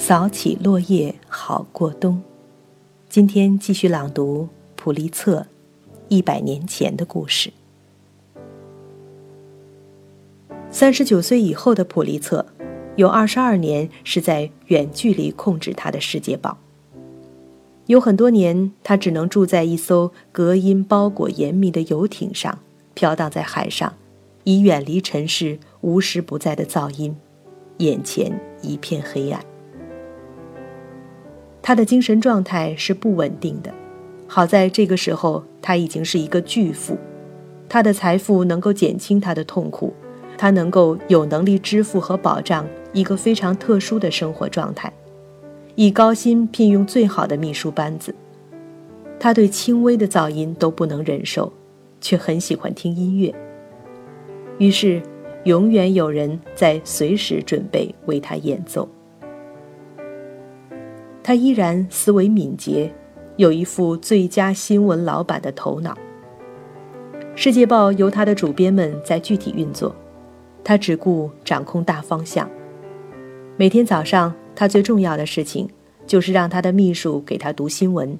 扫起落叶好过冬。今天继续朗读普利策一百年前的故事。三十九岁以后的普利策，有二十二年是在远距离控制他的《世界报》。有很多年，他只能住在一艘隔音包裹严密的游艇上，飘荡在海上，以远离尘世无时不在的噪音，眼前一片黑暗。他的精神状态是不稳定的。好在这个时候，他已经是一个巨富，他的财富能够减轻他的痛苦，他能够有能力支付和保障一个非常特殊的生活状态。以高薪聘用最好的秘书班子，他对轻微的噪音都不能忍受，却很喜欢听音乐。于是，永远有人在随时准备为他演奏。他依然思维敏捷，有一副最佳新闻老板的头脑。《世界报》由他的主编们在具体运作，他只顾掌控大方向。每天早上。他最重要的事情，就是让他的秘书给他读新闻。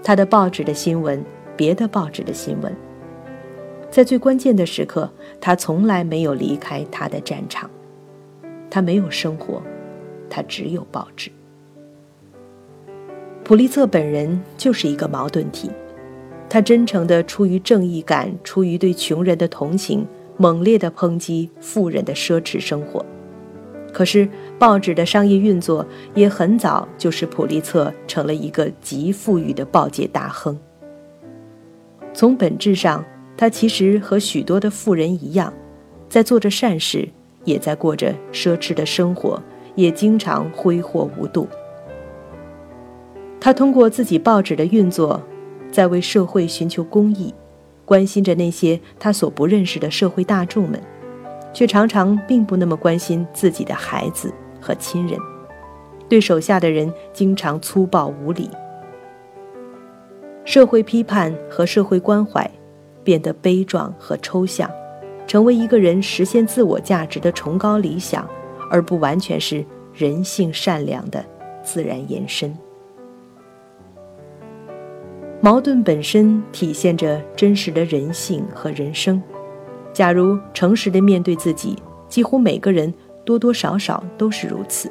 他的报纸的新闻，别的报纸的新闻。在最关键的时刻，他从来没有离开他的战场。他没有生活，他只有报纸。普利策本人就是一个矛盾体，他真诚地出于正义感，出于对穷人的同情，猛烈地抨击富人的奢侈生活。可是，报纸的商业运作也很早就使普利策成了一个极富裕的报界大亨。从本质上，他其实和许多的富人一样，在做着善事，也在过着奢侈的生活，也经常挥霍无度。他通过自己报纸的运作，在为社会寻求公益，关心着那些他所不认识的社会大众们。却常常并不那么关心自己的孩子和亲人，对手下的人经常粗暴无礼。社会批判和社会关怀变得悲壮和抽象，成为一个人实现自我价值的崇高理想，而不完全是人性善良的自然延伸。矛盾本身体现着真实的人性和人生。假如诚实的面对自己，几乎每个人多多少少都是如此。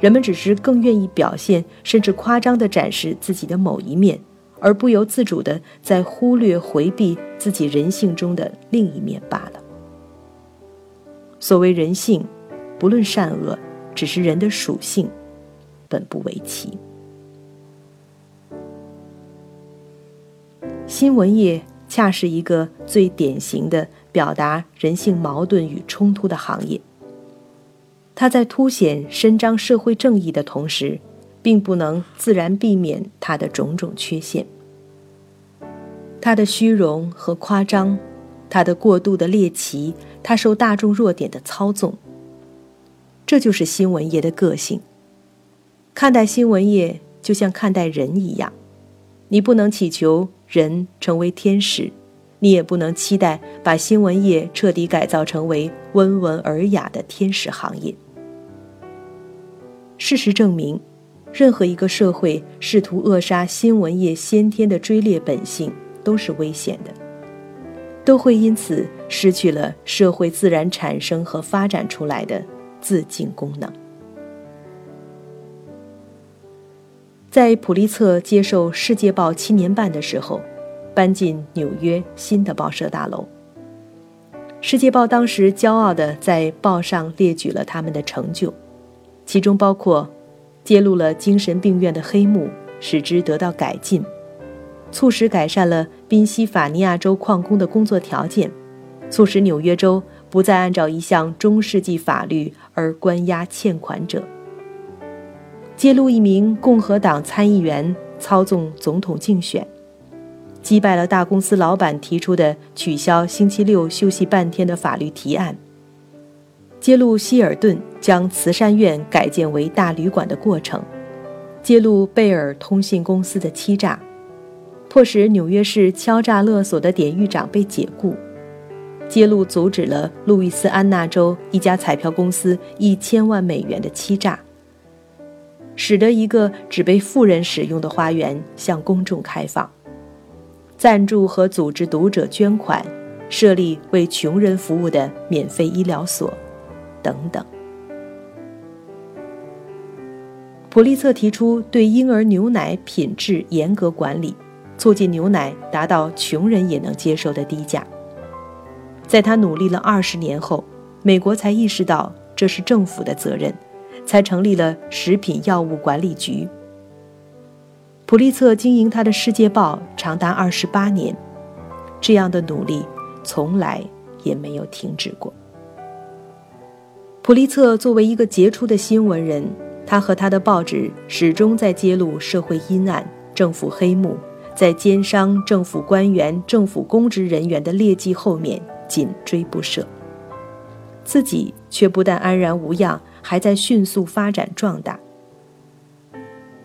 人们只是更愿意表现，甚至夸张地展示自己的某一面，而不由自主地在忽略、回避自己人性中的另一面罢了。所谓人性，不论善恶，只是人的属性，本不为奇。新闻业。恰是一个最典型的表达人性矛盾与冲突的行业。它在凸显伸张社会正义的同时，并不能自然避免它的种种缺陷。它的虚荣和夸张，它的过度的猎奇，它受大众弱点的操纵。这就是新闻业的个性。看待新闻业，就像看待人一样，你不能祈求。人成为天使，你也不能期待把新闻业彻底改造成为温文尔雅的天使行业。事实证明，任何一个社会试图扼杀新闻业先天的追猎本性都是危险的，都会因此失去了社会自然产生和发展出来的自净功能。在普利策接受《世界报》七年半的时候，搬进纽约新的报社大楼。《世界报》当时骄傲地在报上列举了他们的成就，其中包括揭露了精神病院的黑幕，使之得到改进；促使改善了宾夕法尼亚州矿工的工作条件；促使纽约州不再按照一项中世纪法律而关押欠款者。揭露一名共和党参议员操纵总统竞选，击败了大公司老板提出的取消星期六休息半天的法律提案。揭露希尔顿将慈善院改建为大旅馆的过程，揭露贝尔通信公司的欺诈，迫使纽约市敲诈勒索的典狱长被解雇，揭露阻止了路易斯安那州一家彩票公司一千万美元的欺诈。使得一个只被富人使用的花园向公众开放，赞助和组织读者捐款，设立为穷人服务的免费医疗所，等等。普利策提出对婴儿牛奶品质严格管理，促进牛奶达到穷人也能接受的低价。在他努力了二十年后，美国才意识到这是政府的责任，才成立了食品药物管理局。普利策经营他的《世界报》长达二十八年，这样的努力从来也没有停止过。普利策作为一个杰出的新闻人。他和他的报纸始终在揭露社会阴暗、政府黑幕，在奸商、政府官员、政府公职人员的劣迹后面紧追不舍，自己却不但安然无恙，还在迅速发展壮大。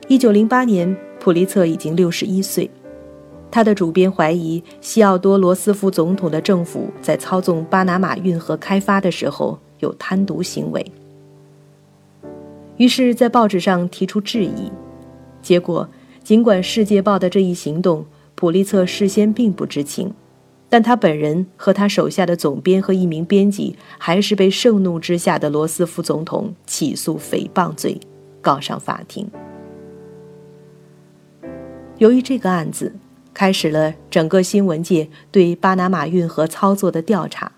一九零八年，普利策已经六十一岁，他的主编怀疑西奥多·罗斯福总统的政府在操纵巴拿马运河开发的时候有贪渎行为。于是，在报纸上提出质疑，结果，尽管《世界报》的这一行动，普利策事先并不知情，但他本人和他手下的总编和一名编辑，还是被盛怒之下的罗斯福总统起诉诽谤罪，告上法庭。由于这个案子，开始了整个新闻界对巴拿马运河操作的调查，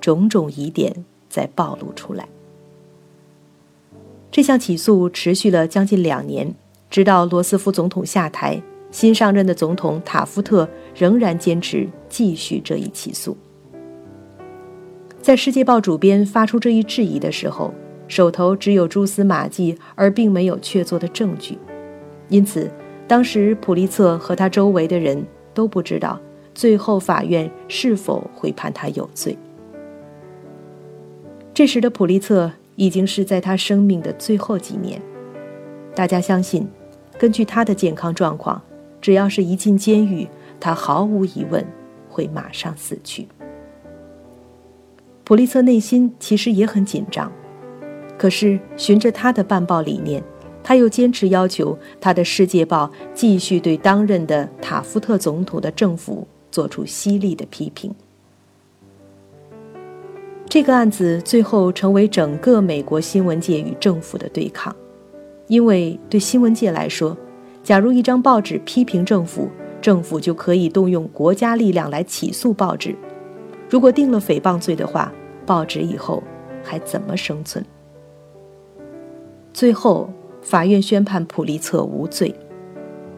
种种疑点在暴露出来。这项起诉持续了将近两年，直到罗斯福总统下台，新上任的总统塔夫特仍然坚持继续这一起诉。在《世界报》主编发出这一质疑的时候，手头只有蛛丝马迹，而并没有确凿的证据，因此，当时普利策和他周围的人都不知道最后法院是否会判他有罪。这时的普利策。已经是在他生命的最后几年，大家相信，根据他的健康状况，只要是一进监狱，他毫无疑问会马上死去。普利策内心其实也很紧张，可是循着他的办报理念，他又坚持要求他的《世界报》继续对当任的塔夫特总统的政府做出犀利的批评。这个案子最后成为整个美国新闻界与政府的对抗，因为对新闻界来说，假如一张报纸批评政府，政府就可以动用国家力量来起诉报纸；如果定了诽谤罪的话，报纸以后还怎么生存？最后，法院宣判普利策无罪，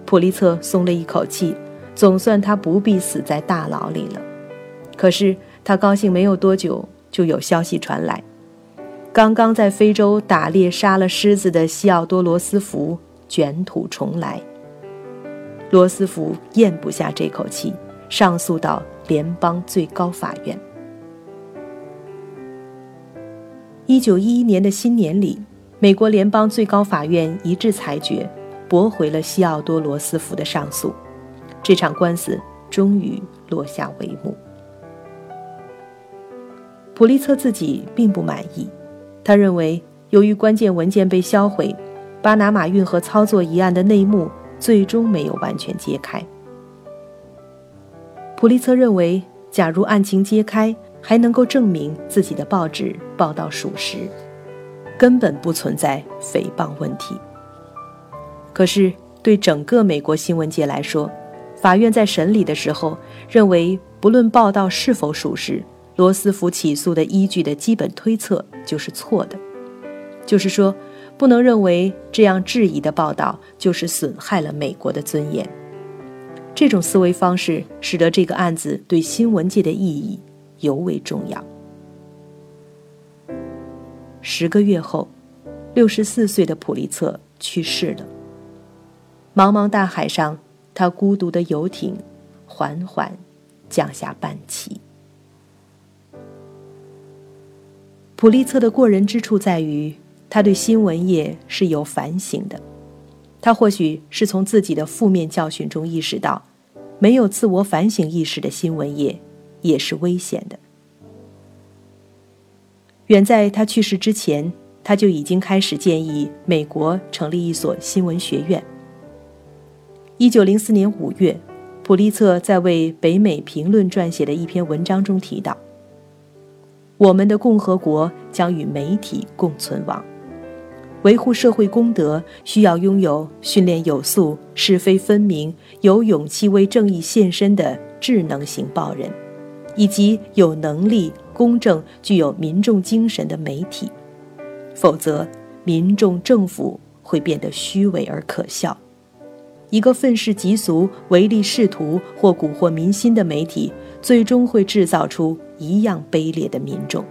普利策松了一口气，总算他不必死在大牢里了。可是他高兴没有多久。就有消息传来，刚刚在非洲打猎杀了狮子的西奥多·罗斯福卷土重来。罗斯福咽不下这口气，上诉到联邦最高法院。一九一一年的新年里，美国联邦最高法院一致裁决，驳回了西奥多·罗斯福的上诉，这场官司终于落下帷幕。普利策自己并不满意，他认为，由于关键文件被销毁，巴拿马运河操作一案的内幕最终没有完全揭开。普利策认为，假如案情揭开，还能够证明自己的报纸报道属实，根本不存在诽谤问题。可是，对整个美国新闻界来说，法院在审理的时候认为，不论报道是否属实。罗斯福起诉的依据的基本推测就是错的，就是说，不能认为这样质疑的报道就是损害了美国的尊严。这种思维方式使得这个案子对新闻界的意义尤为重要。十个月后，六十四岁的普利策去世了。茫茫大海上，他孤独的游艇缓缓降下半旗。普利策的过人之处在于，他对新闻业是有反省的。他或许是从自己的负面教训中意识到，没有自我反省意识的新闻业也是危险的。远在他去世之前，他就已经开始建议美国成立一所新闻学院。一九零四年五月，普利策在为《北美评论》撰写的一篇文章中提到：“我们的共和国将与媒体共存亡。维护社会公德，需要拥有训练有素、是非分明、有勇气为正义献身的智能型报人，以及有能力、公正、具有民众精神的媒体。否则，民众政府会变得虚伪而可笑。”一个愤世嫉俗、唯利是图或蛊惑民心的媒体，最终会制造出一样卑劣的民众。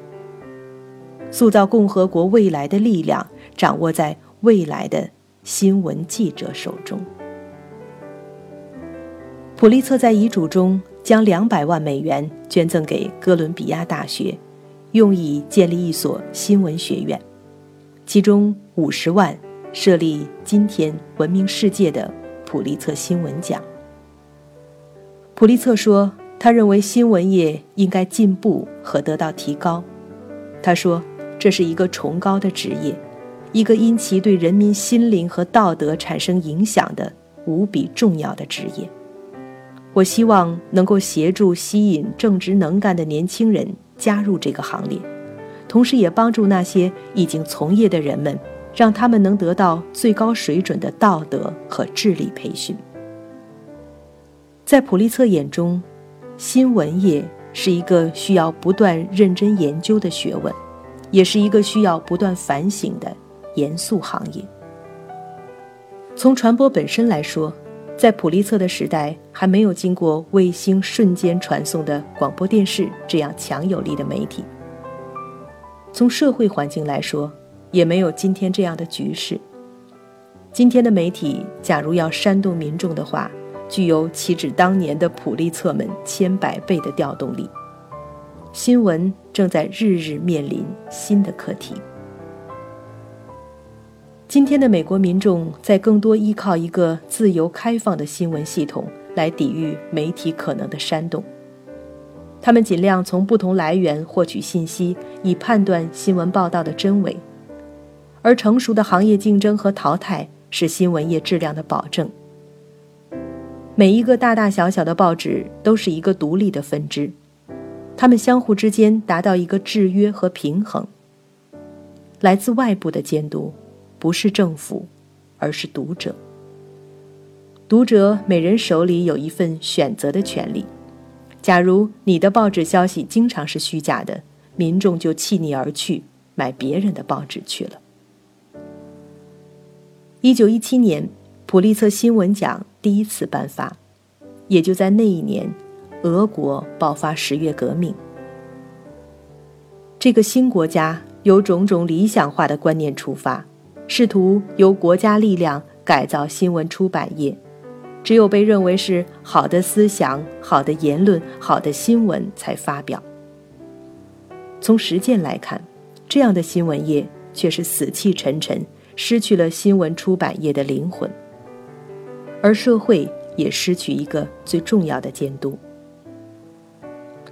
塑造共和国未来的力量，掌握在未来的新闻记者手中。普利策在遗嘱中将两百万美元捐赠给哥伦比亚大学，用以建立一所新闻学院，其中五十万设立今天闻名世界的。普利策新闻奖。普利策说：“他认为新闻业应该进步和得到提高。”他说：“这是一个崇高的职业，一个因其对人民心灵和道德产生影响的无比重要的职业。我希望能够协助吸引正直能干的年轻人加入这个行列，同时也帮助那些已经从业的人们。”让他们能得到最高水准的道德和智力培训。在普利策眼中，新闻业是一个需要不断认真研究的学问，也是一个需要不断反省的严肃行业。从传播本身来说，在普利策的时代，还没有经过卫星瞬间传送的广播电视这样强有力的媒体。从社会环境来说，也没有今天这样的局势。今天的媒体，假如要煽动民众的话，具有岂止当年的普利策们千百倍的调动力。新闻正在日日面临新的课题。今天的美国民众在更多依靠一个自由开放的新闻系统来抵御媒体可能的煽动。他们尽量从不同来源获取信息，以判断新闻报道的真伪。而成熟的行业竞争和淘汰是新闻业质量的保证。每一个大大小小的报纸都是一个独立的分支，它们相互之间达到一个制约和平衡。来自外部的监督，不是政府，而是读者。读者每人手里有一份选择的权利。假如你的报纸消息经常是虚假的，民众就弃你而去，买别人的报纸去了。一九一七年，普利策新闻奖第一次颁发，也就在那一年，俄国爆发十月革命。这个新国家由种种理想化的观念出发，试图由国家力量改造新闻出版业，只有被认为是好的思想、好的言论、好的新闻才发表。从实践来看，这样的新闻业却是死气沉沉。失去了新闻出版业的灵魂，而社会也失去一个最重要的监督。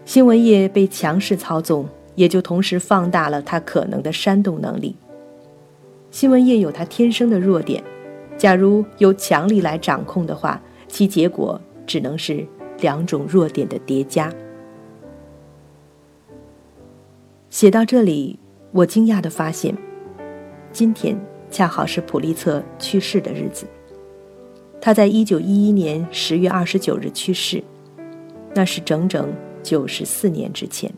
新闻业被强势操纵，也就同时放大了它可能的煽动能力。新闻业有它天生的弱点，假如由强力来掌控的话，其结果只能是两种弱点的叠加。写到这里，我惊讶地发现，今天。恰好是普利策去世的日子。他在一九一一年十月二十九日去世，那是整整九十四年之前。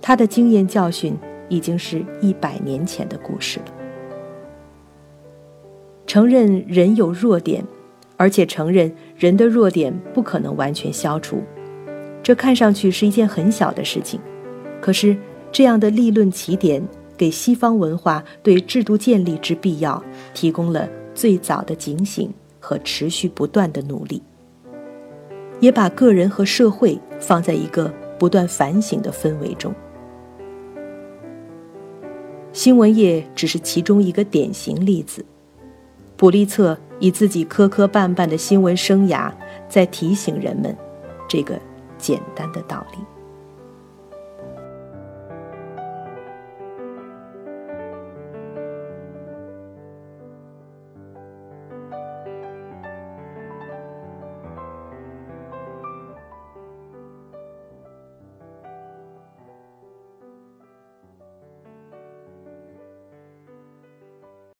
他的经验教训已经是一百年前的故事了。承认人有弱点，而且承认人的弱点不可能完全消除，这看上去是一件很小的事情，可是这样的立论起点。给西方文化对制度建立之必要提供了最早的警醒和持续不断的努力，也把个人和社会放在一个不断反省的氛围中。新闻业只是其中一个典型例子，普利策以自己磕磕绊绊的新闻生涯，在提醒人们这个简单的道理。